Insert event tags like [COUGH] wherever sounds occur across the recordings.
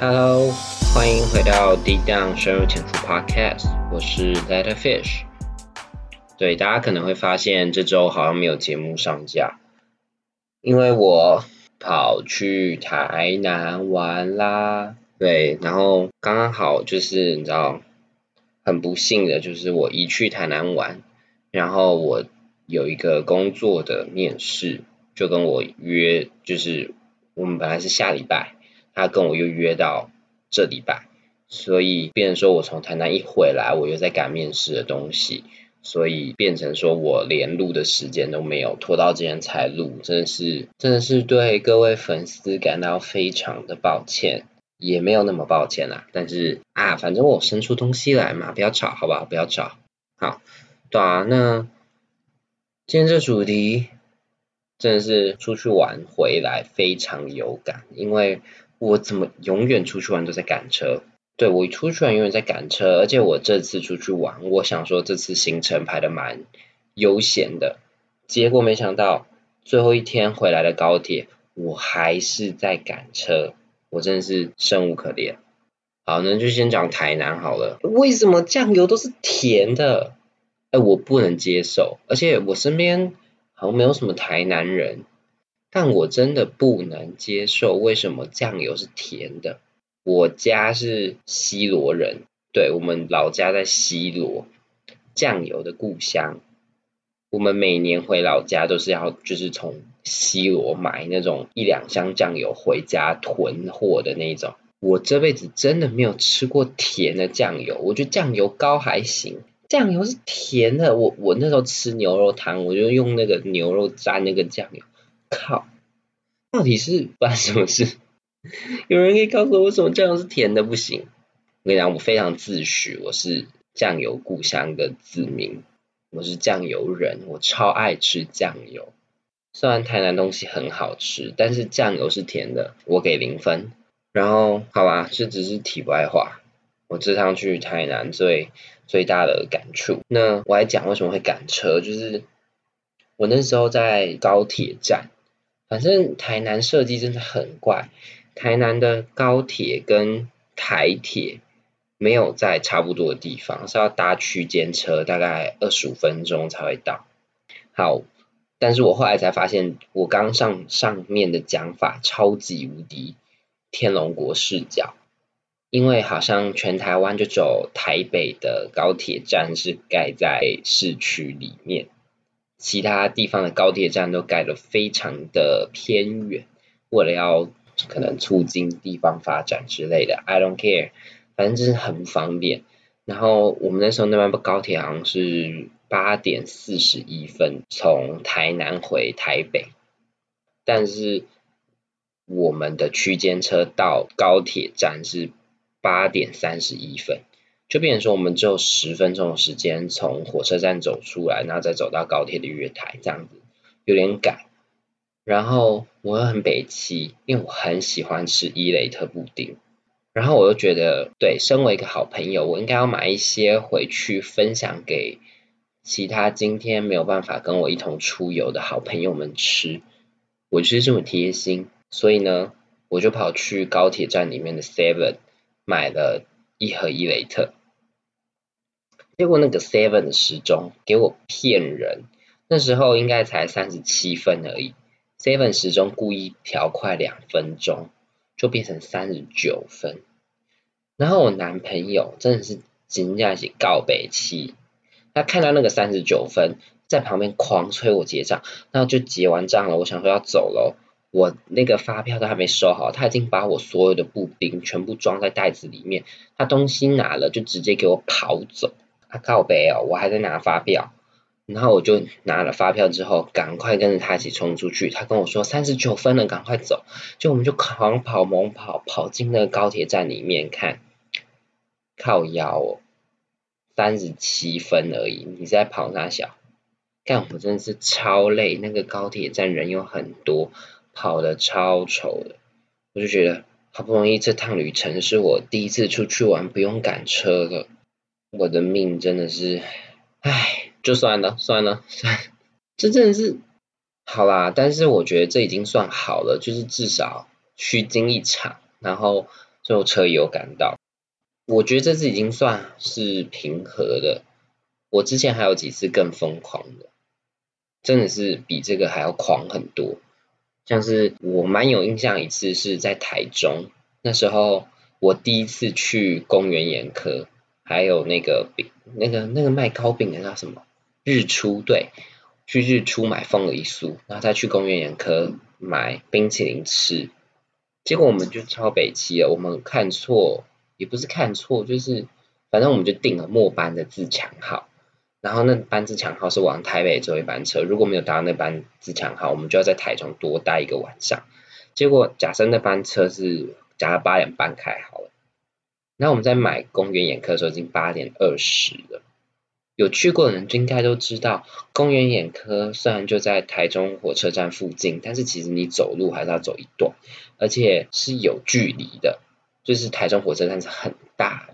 Hello，欢迎回到低档深入浅出 Podcast，我是 Letter Fish。对，大家可能会发现这周好像没有节目上架，因为我跑去台南玩啦。对，然后刚刚好就是你知道，很不幸的就是我一去台南玩，然后我有一个工作的面试，就跟我约，就是我们本来是下礼拜。他跟我又约到这礼拜，所以变成说我从台南一回来，我又在赶面试的东西，所以变成说我连录的时间都没有，拖到今天才录，真的是真的是对各位粉丝感到非常的抱歉，也没有那么抱歉啦，但是啊，反正我生出东西来嘛，不要吵，好不好？不要吵，好，对啊，那今天这主题真的是出去玩回来非常有感，因为。我怎么永远出去玩都在赶车？对我一出去玩永远在赶车，而且我这次出去玩，我想说这次行程排的蛮悠闲的，结果没想到最后一天回来的高铁，我还是在赶车，我真的是生无可恋。好，那就先讲台南好了。为什么酱油都是甜的？哎，我不能接受，而且我身边好像没有什么台南人。但我真的不能接受，为什么酱油是甜的？我家是西罗人，对我们老家在西罗，酱油的故乡。我们每年回老家都是要，就是从西罗买那种一两箱酱油回家囤货的那种。我这辈子真的没有吃过甜的酱油，我觉得酱油膏还行，酱油是甜的。我我那时候吃牛肉汤，我就用那个牛肉蘸那个酱油。靠！到底是发生什么事？[LAUGHS] 有人可以告诉我，为什么酱油是甜的不行？我跟你讲，我非常自诩，我是酱油故乡的子民，我是酱油人，我超爱吃酱油。虽然台南东西很好吃，但是酱油是甜的，我给零分。然后，好吧，这只是题外话。我这趟去台南最最大的感触，那我还讲为什么会赶车，就是我那时候在高铁站。反正台南设计真的很怪，台南的高铁跟台铁没有在差不多的地方，是要搭区间车，大概二十五分钟才会到。好，但是我后来才发现，我刚上上面的讲法超级无敌天龙国视角，因为好像全台湾就只有台北的高铁站是盖在市区里面。其他地方的高铁站都盖的非常的偏远，为了要可能促进地方发展之类的，I don't care，反正就是很不方便。然后我们那时候那班高铁好像是八点四十一分从台南回台北，但是我们的区间车到高铁站是八点三十一分。就变成说，我们只有十分钟的时间从火车站走出来，然后再走到高铁的月台，这样子有点赶。然后我又很北气，因为我很喜欢吃伊雷特布丁。然后我又觉得，对，身为一个好朋友，我应该要买一些回去分享给其他今天没有办法跟我一同出游的好朋友们吃。我就是这么贴心，所以呢，我就跑去高铁站里面的 Seven 买了。一盒伊雷特，结果那个 Seven 的时钟给我骗人，那时候应该才三十七分而已，Seven 时钟故意调快两分钟，就变成三十九分。然后我男朋友真的是惊讶起告白气，他看到那个三十九分，在旁边狂催我结账，然后就结完账了，我想说要走了。我那个发票都还没收好，他已经把我所有的布丁全部装在袋子里面，他东西拿了就直接给我跑走。他告白哦，我还在拿发票，然后我就拿了发票之后，赶快跟着他一起冲出去。他跟我说三十九分了，赶快走。就我们就狂跑猛跑，跑进那个高铁站里面看，靠腰哦，三十七分而已，你在跑那小？干我真的是超累，那个高铁站人又很多。跑的超丑的，我就觉得好不容易这趟旅程是我第一次出去玩，不用赶车的，我的命真的是，唉，就算了算了算，[LAUGHS] 这真的是好啦，但是我觉得这已经算好了，就是至少虚惊一场，然后最后车也有赶到。我觉得这次已经算是平和的。我之前还有几次更疯狂的，真的是比这个还要狂很多。像是我蛮有印象一次是在台中，那时候我第一次去公园眼科，还有那个饼，那个那个卖糕饼的叫什么？日出对，去日出买凤梨酥，然后再去公园眼科买冰淇淋吃。结果我们就超北齐了，我们看错，也不是看错，就是反正我们就订了末班的自强号，然后那班自强号是往台北走一班车，如果没有搭那班自强号，我们就要在台中多待一个晚上。结果假设那班车是假设八点半开好了，那我们在买公园眼科的时候已经八点二十了。有去过的人就应该都知道，公园眼科虽然就在台中火车站附近，但是其实你走路还是要走一段，而且是有距离的。就是台中火车站是很大，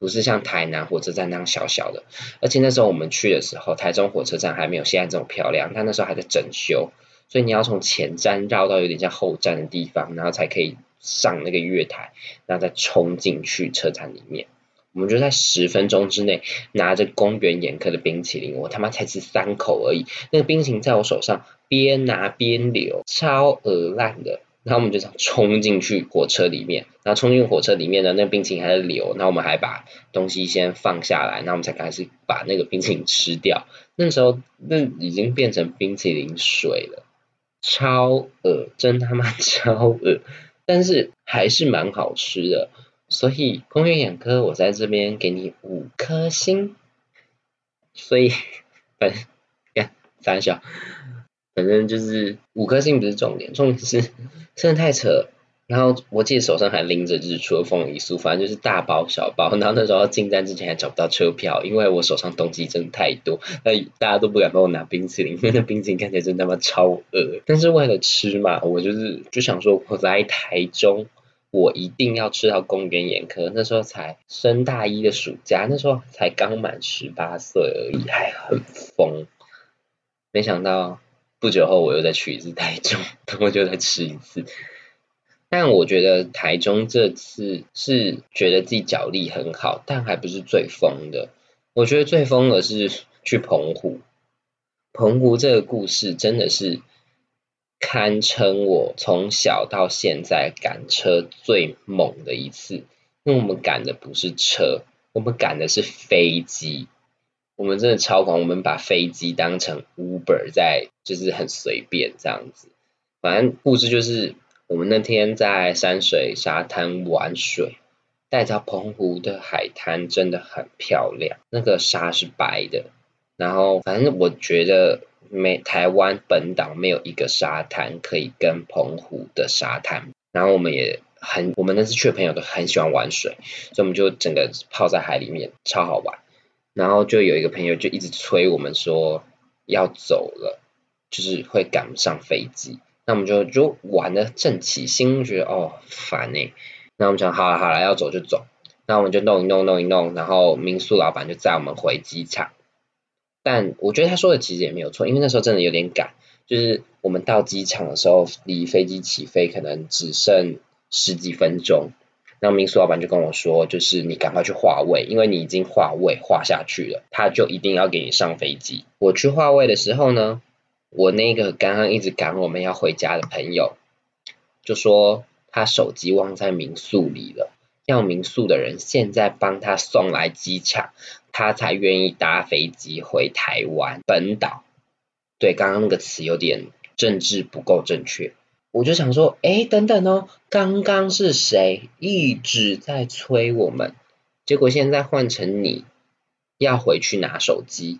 不是像台南火车站那样小小的。而且那时候我们去的时候，台中火车站还没有现在这种漂亮，它那时候还在整修，所以你要从前站绕到有点像后站的地方，然后才可以上那个月台，然后再冲进去车站里面。我们就在十分钟之内拿着公园眼科的冰淇淋，我他妈才吃三口而已，那个冰淇淋在我手上边拿边流，超恶烂的。然后我们就想冲进去火车里面，然后冲进火车里面呢，那冰淇淋还在流，然后我们还把东西先放下来，然后我们才开始把那个冰淇淋吃掉。那时候那已经变成冰淇淋水了，超恶，真他妈超恶，但是还是蛮好吃的。所以公园眼科，我在这边给你五颗星。所以，反 [LAUGHS] 看三小，反正就是五颗星不是重点，重点是真的太扯。然后我记得手上还拎着日出的凤梨酥，反正就是大包小包。然后那时候进站之前还找不到车票，因为我手上东西真的太多，那大家都不敢帮我拿冰淇淋，因为那冰淇淋看起来真他妈超饿。但是为了吃嘛，我就是就想说我来台中。我一定要吃到公园眼科，那时候才升大一的暑假，那时候才刚满十八岁而已，还很疯。没想到不久后我又再去一次台中，[LAUGHS] 我就再吃一次。但我觉得台中这次是觉得自己脚力很好，但还不是最疯的。我觉得最疯的是去澎湖，澎湖这个故事真的是。堪称我从小到现在赶车最猛的一次，因为我们赶的不是车，我们赶的是飞机。我们真的超狂，我们把飞机当成 Uber 在，就是很随便这样子。反正故事就是，我们那天在山水沙滩玩水，带到澎湖的海滩真的很漂亮，那个沙是白的。然后反正我觉得。没台湾本岛没有一个沙滩可以跟澎湖的沙滩，然后我们也很，我们那次去的朋友都很喜欢玩水，所以我们就整个泡在海里面，超好玩。然后就有一个朋友就一直催我们说要走了，就是会赶不上飞机。那我们就就玩的正起心，觉得哦烦呢。那我们想好了好了，要走就走。那我们就弄一弄弄一弄，然后民宿老板就载我们回机场。但我觉得他说的其实也没有错，因为那时候真的有点赶，就是我们到机场的时候，离飞机起飞可能只剩十几分钟。那民宿老板就跟我说，就是你赶快去划位，因为你已经划位划下去了，他就一定要给你上飞机。我去划位的时候呢，我那个刚刚一直赶我们要回家的朋友，就说他手机忘在民宿里了。要民宿的人现在帮他送来机场，他才愿意搭飞机回台湾本岛。对，刚刚那个词有点政治不够正确。我就想说，哎，等等哦，刚刚是谁一直在催我们？结果现在换成你要回去拿手机？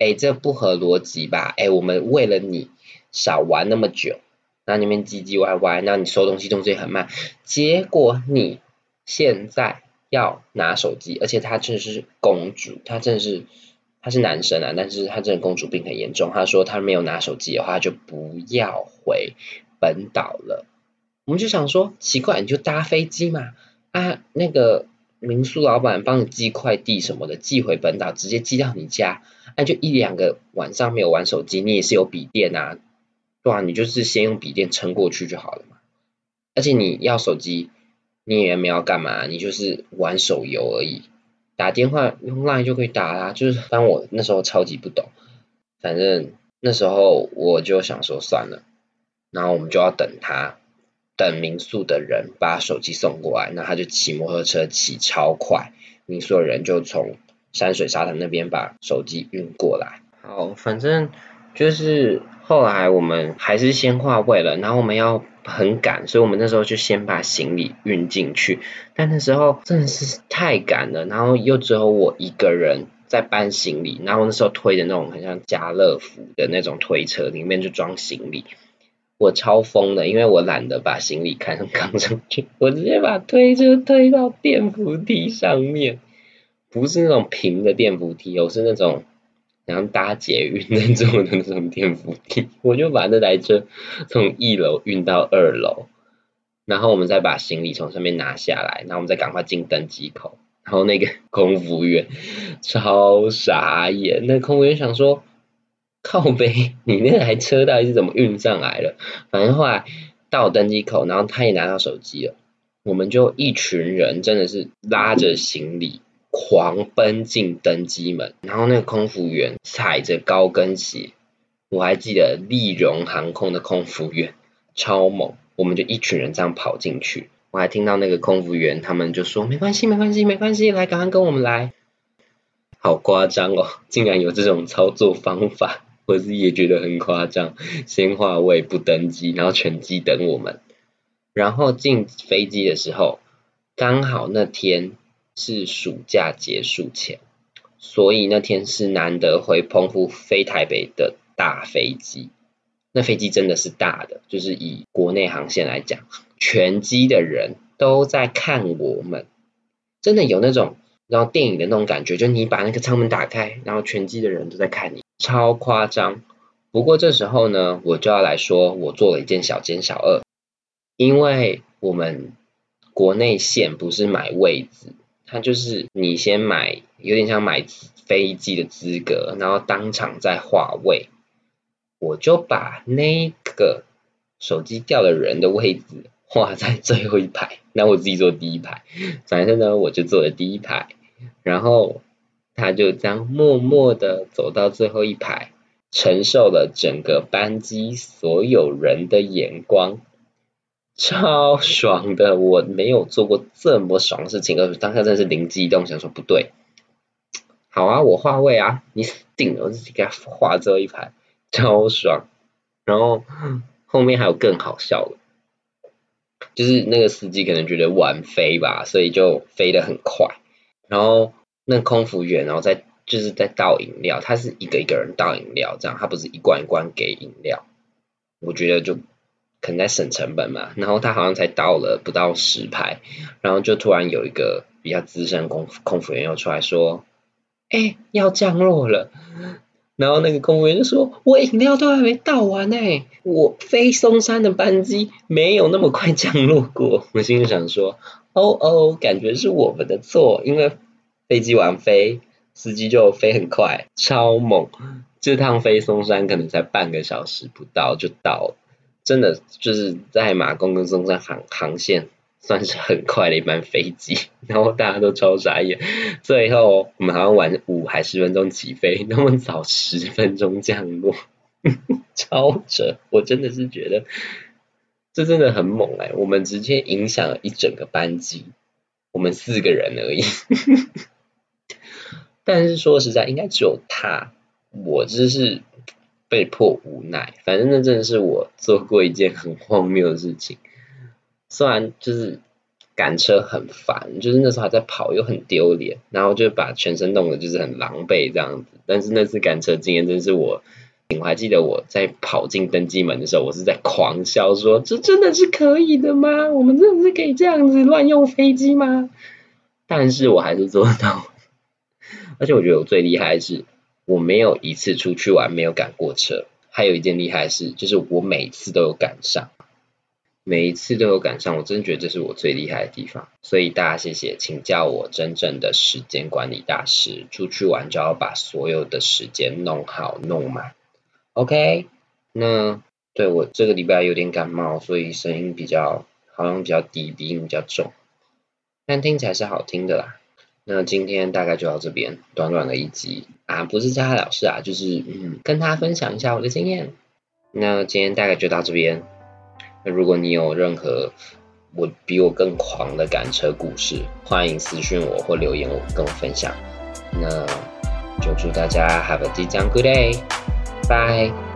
哎，这不合逻辑吧？哎，我们为了你少玩那么久。那那边唧唧歪歪，那你收东西动作也很慢，结果你现在要拿手机，而且他真的是公主，他真的是他是男生啊，但是他真的公主病很严重。他说他没有拿手机的话，就不要回本岛了。我们就想说奇怪，你就搭飞机嘛啊，那个民宿老板帮你寄快递什么的，寄回本岛，直接寄到你家，那就一两个晚上没有玩手机，你也是有笔电啊。对啊，你就是先用笔电撑过去就好了嘛。而且你要手机，你也没有干嘛，你就是玩手游而已。打电话用 line 就可以打啦，就是当我那时候超级不懂，反正那时候我就想说算了，然后我们就要等他，等民宿的人把手机送过来，那他就骑摩托车骑超快，民宿的人就从山水沙滩那边把手机运过来。好，反正就是后来我们还是先划位了，然后我们要。很赶，所以我们那时候就先把行李运进去。但那时候真的是太赶了，然后又只有我一个人在搬行李，然后那时候推的那种很像家乐福的那种推车，里面就装行李。我超疯的，因为我懒得把行李 [LAUGHS] 扛扛上去，我直接把推车推到电扶梯上面，不是那种平的电扶梯，哦，是那种。然后搭捷运那种的那种电扶梯，我就把那台车从一楼运到二楼，然后我们再把行李从上面拿下来，然后我们再赶快进登机口，然后那个 [LAUGHS] 空服员超傻眼，那空服员想说 [LAUGHS] 靠背，你那台车到底是怎么运上来的？反正后来到登机口，然后他也拿到手机了，我们就一群人真的是拉着行李。狂奔进登机门，然后那个空服员踩着高跟鞋，我还记得丽荣航空的空服员超猛，我们就一群人这样跑进去，我还听到那个空服员他们就说没关系没关系没关系，来赶快跟我们来，好夸张哦，竟然有这种操作方法，我自己也觉得很夸张，先划位不登机，然后全机等我们，然后进飞机的时候刚好那天。是暑假结束前，所以那天是难得回澎湖飞台北的大飞机。那飞机真的是大的，就是以国内航线来讲，全机的人都在看我们，真的有那种然后电影的那种感觉，就你把那个舱门打开，然后全机的人都在看你，超夸张。不过这时候呢，我就要来说，我做了一件小奸小恶，因为我们国内线不是买位置。它就是你先买，有点像买飞机的资格，然后当场再划位。我就把那个手机掉的人的位置画在最后一排，那我自己坐第一排。反正呢，我就坐了第一排，然后他就这样默默的走到最后一排，承受了整个班机所有人的眼光。超爽的，我没有做过这么爽的事情，而当下真的是灵机一动，想说不对，好啊，我画位啊，你死定了，我自己给他画这一排，超爽。然后后面还有更好笑的，就是那个司机可能觉得玩飞吧，所以就飞得很快。然后那空服员然后在就是在倒饮料，他是一个一个人倒饮料，这样他不是一罐一罐给饮料，我觉得就。可能在省成本嘛，然后他好像才倒了不到十排，然后就突然有一个比较资深空空服员又出来说：“哎，要降落了。”然后那个空服员就说：“我饮料都还没倒完呢，我飞松山的班机没有那么快降落过。”我心里想说：“哦哦，感觉是我们的错，因为飞机玩飞，司机就飞很快，超猛。这趟飞松山可能才半个小时不到就到了。”真的就是在马公跟松山航航线算是很快的一班飞机，[LAUGHS] 然后大家都超傻眼。最后我们好像晚五还十分钟起飞，[LAUGHS] 那么早十分钟降落，[LAUGHS] 超扯！我真的是觉得这真的很猛哎，我们直接影响了一整个班机，我们四个人而已。但是说实在，应该只有他，我只是。被迫无奈，反正那真的是我做过一件很荒谬的事情。虽然就是赶车很烦，就是那时候还在跑又很丢脸，然后就把全身弄得就是很狼狈这样子。但是那次赶车经验真是我，我还记得我在跑进登机门的时候，我是在狂笑说：“这真的是可以的吗？我们真的是可以这样子乱用飞机吗？”但是我还是做到，而且我觉得我最厉害的是。我没有一次出去玩没有赶过车，还有一件厉害事就是我每次都有赶上，每一次都有赶上，我真觉得这是我最厉害的地方。所以大家谢谢，请叫我真正的时间管理大师。出去玩就要把所有的时间弄好弄满。OK，那对我这个礼拜有点感冒，所以声音比较好像比较低，鼻音比较重。但听起来是好听的啦。那今天大概就到这边，短短的一集啊，不是教他老师啊，就是嗯，跟他分享一下我的经验。那今天大概就到这边。那如果你有任何我比我更狂的赶车故事，欢迎私讯我或留言我跟我分享。那就祝大家 have a good day，bye。